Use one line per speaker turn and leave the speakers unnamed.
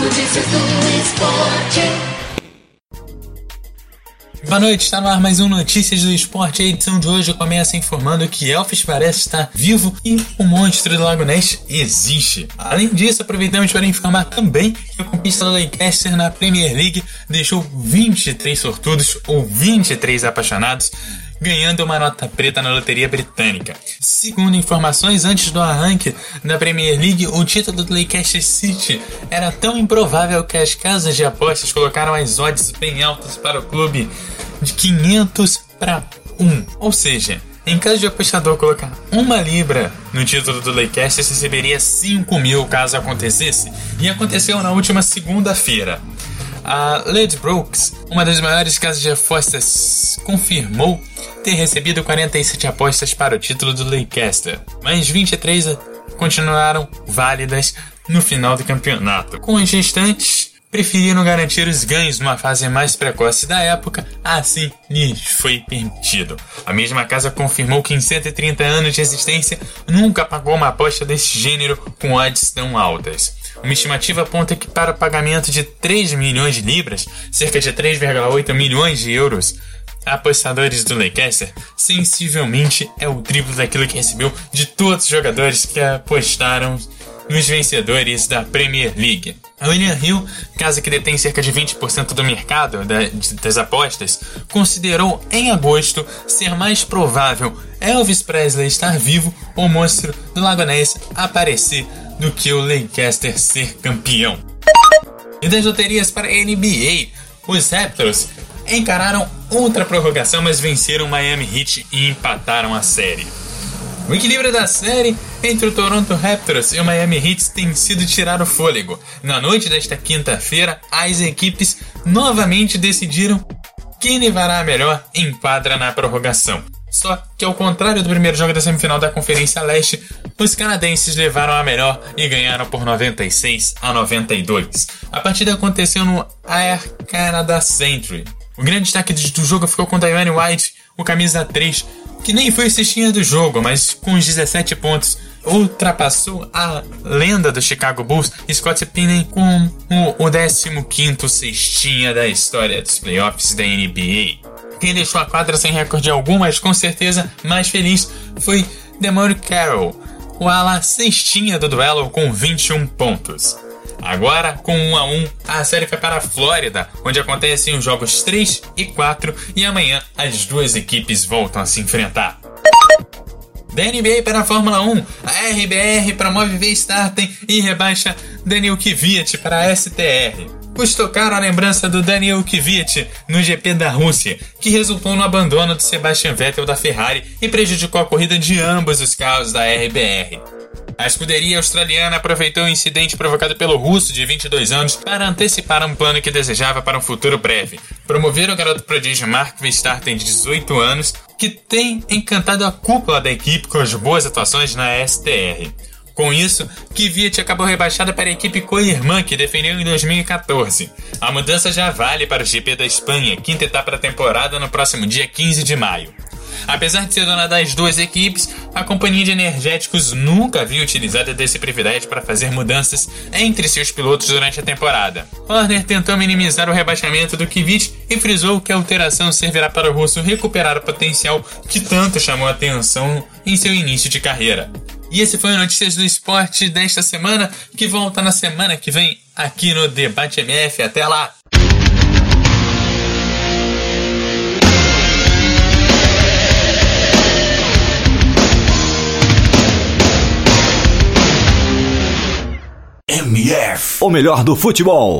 Notícias do esporte.
Boa noite, está no ar mais um Notícias do Esporte. A edição de hoje começa informando que Elvis parece estar vivo e o monstro do Lago Ness existe. Além disso, aproveitamos para informar também que a conquista do Leicester na Premier League deixou 23 sortudos ou 23 apaixonados ganhando uma nota preta na loteria britânica. Segundo informações, antes do arranque da Premier League, o título do Leicester City era tão improvável que as casas de apostas colocaram as odds bem altas para o clube de 500 para 1. Ou seja, em caso de apostador colocar uma libra no título do Leicester, receberia 5 mil caso acontecesse. E aconteceu na última segunda-feira. A Ledbrokes, uma das maiores casas de apostas, confirmou ter recebido 47 apostas para o título do Leicester, mas 23 continuaram válidas no final do campeonato. Com os restantes, preferiram garantir os ganhos numa fase mais precoce da época, assim lhes foi permitido. A mesma casa confirmou que em 130 anos de existência nunca pagou uma aposta desse gênero com odds tão altas. Uma estimativa aponta que para o pagamento de 3 milhões de libras, cerca de 3,8 milhões de euros, apostadores do Leicester, sensivelmente é o triplo daquilo que recebeu de todos os jogadores que apostaram nos vencedores da Premier League. A William Hill, casa que detém cerca de 20% do mercado das apostas, considerou em agosto ser mais provável Elvis Presley estar vivo ou o monstro do Lago Ness aparecer do que o Leicester ser campeão. E das loterias para a NBA, os Raptors encararam outra prorrogação, mas venceram o Miami Heat e empataram a série. O equilíbrio da série entre o Toronto Raptors e o Miami Heat tem sido tirar o fôlego. Na noite desta quinta-feira, as equipes novamente decidiram quem levará a melhor em quadra na prorrogação. Só que ao contrário do primeiro jogo da semifinal da Conferência Leste, os canadenses levaram a melhor e ganharam por 96 a 92. A partida aconteceu no Air Canada Century, o grande destaque do jogo ficou com Diane White, o camisa 3, que nem foi cestinha do jogo, mas com os 17 pontos ultrapassou a lenda do Chicago Bulls, Scott Pinnen, com o 15º cestinha da história dos playoffs da NBA. Quem deixou a quadra sem recorde algum, mas com certeza mais feliz, foi Demore Carroll, o ala cestinha do duelo com 21 pontos. Agora, com 1 a 1, a série foi para a Flórida, onde acontecem os jogos 3 e 4 e amanhã as duas equipes voltam a se enfrentar. Da NBA para a Fórmula 1, a RBR promove V-Starten e rebaixa Daniel Kvyat para a STR. Custou caro a lembrança do Daniel Kvyat no GP da Rússia, que resultou no abandono de Sebastian Vettel da Ferrari e prejudicou a corrida de ambos os carros da RBR. A escuderia australiana aproveitou o incidente provocado pelo russo de 22 anos para antecipar um plano que desejava para um futuro breve. Promover o garoto prodígio Mark Verstappen de 18 anos, que tem encantado a cúpula da equipe com as boas atuações na STR. Com isso, Kvyat acabou rebaixada para a equipe co-irmã que defendeu em 2014. A mudança já vale para o GP da Espanha, quinta etapa da temporada no próximo dia 15 de maio. Apesar de ser dona das duas equipes, a companhia de energéticos nunca havia utilizado desse privilégio para fazer mudanças entre seus pilotos durante a temporada. Horner tentou minimizar o rebaixamento do Kvyat e frisou que a alteração servirá para o russo recuperar o potencial que tanto chamou a atenção em seu início de carreira. E esse foi o Notícias do Esporte desta semana, que volta na semana que vem aqui no Debate MF. Até lá!
MF. O melhor do futebol.